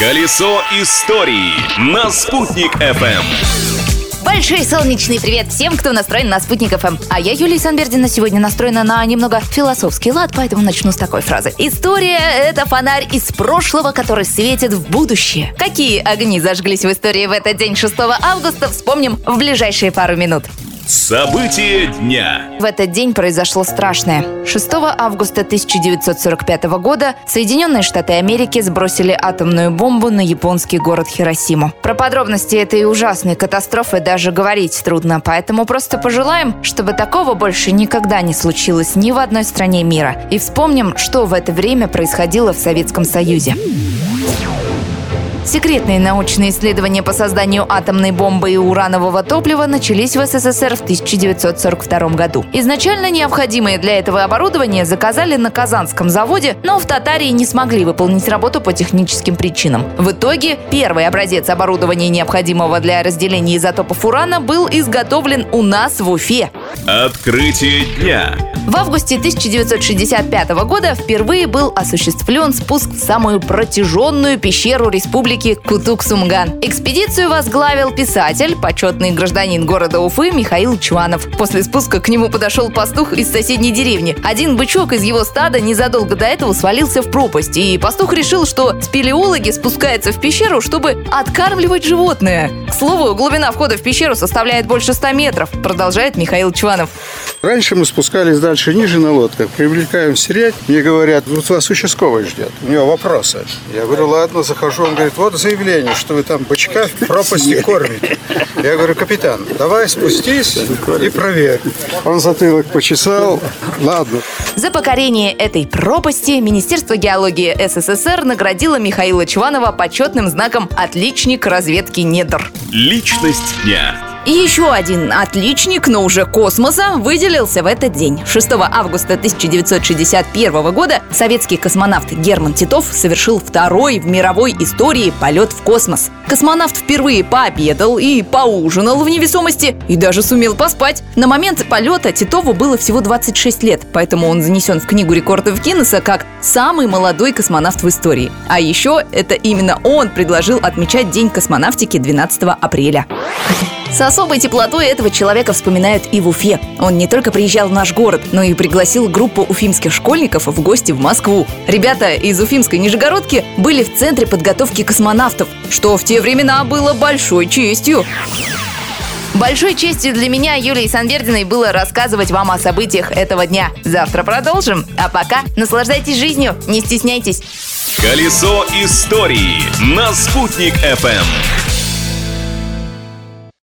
Колесо истории на «Спутник FM. Большой солнечный привет всем, кто настроен на Спутник ФМ. А я, Юлия Санбердина, сегодня настроена на немного философский лад, поэтому начну с такой фразы. История — это фонарь из прошлого, который светит в будущее. Какие огни зажглись в истории в этот день 6 августа, вспомним в ближайшие пару минут. События дня. В этот день произошло страшное. 6 августа 1945 года Соединенные Штаты Америки сбросили атомную бомбу на японский город Хиросиму. Про подробности этой ужасной катастрофы даже говорить трудно, поэтому просто пожелаем, чтобы такого больше никогда не случилось ни в одной стране мира. И вспомним, что в это время происходило в Советском Союзе. Секретные научные исследования по созданию атомной бомбы и уранового топлива начались в СССР в 1942 году. Изначально необходимое для этого оборудование заказали на Казанском заводе, но в Татарии не смогли выполнить работу по техническим причинам. В итоге первый образец оборудования, необходимого для разделения изотопов урана, был изготовлен у нас в Уфе. Открытие дня. В августе 1965 года впервые был осуществлен спуск в самую протяженную пещеру республики Кутук-Сумган. Экспедицию возглавил писатель, почетный гражданин города Уфы Михаил Чванов. После спуска к нему подошел пастух из соседней деревни. Один бычок из его стада незадолго до этого свалился в пропасть, и пастух решил, что спелеологи спускаются в пещеру, чтобы откармливать животное. К слову, глубина входа в пещеру составляет больше 100 метров, продолжает Михаил Чванов. Раньше мы спускались дальше ниже на лодках, привлекаем сирять. Мне говорят, вот вас участковый ждет. У него вопросы. Я говорю, ладно, захожу. Он говорит, вот заявление, что вы там бычка в пропасти кормите. Я говорю, капитан, давай спустись и проверь. Он затылок почесал. Ладно. За покорение этой пропасти Министерство геологии СССР наградило Михаила Чванова почетным знаком «Отличник разведки недр». Личность дня. И еще один отличник, но уже космоса, выделился в этот день. 6 августа 1961 года советский космонавт Герман Титов совершил второй в мировой истории полет в космос. Космонавт впервые пообедал и поужинал в невесомости и даже сумел поспать. На момент полета Титову было всего 26 лет, поэтому он занесен в книгу рекордов Гиннесса как самый молодой космонавт в истории. А еще это именно он предложил отмечать День космонавтики 12 апреля. С особой теплотой этого человека вспоминают и в Уфе. Он не только приезжал в наш город, но и пригласил группу уфимских школьников в гости в Москву. Ребята из уфимской Нижегородки были в центре подготовки космонавтов, что в те времена было большой честью. Большой честью для меня, Юлии Санвердиной, было рассказывать вам о событиях этого дня. Завтра продолжим. А пока наслаждайтесь жизнью, не стесняйтесь. Колесо истории на «Спутник FM.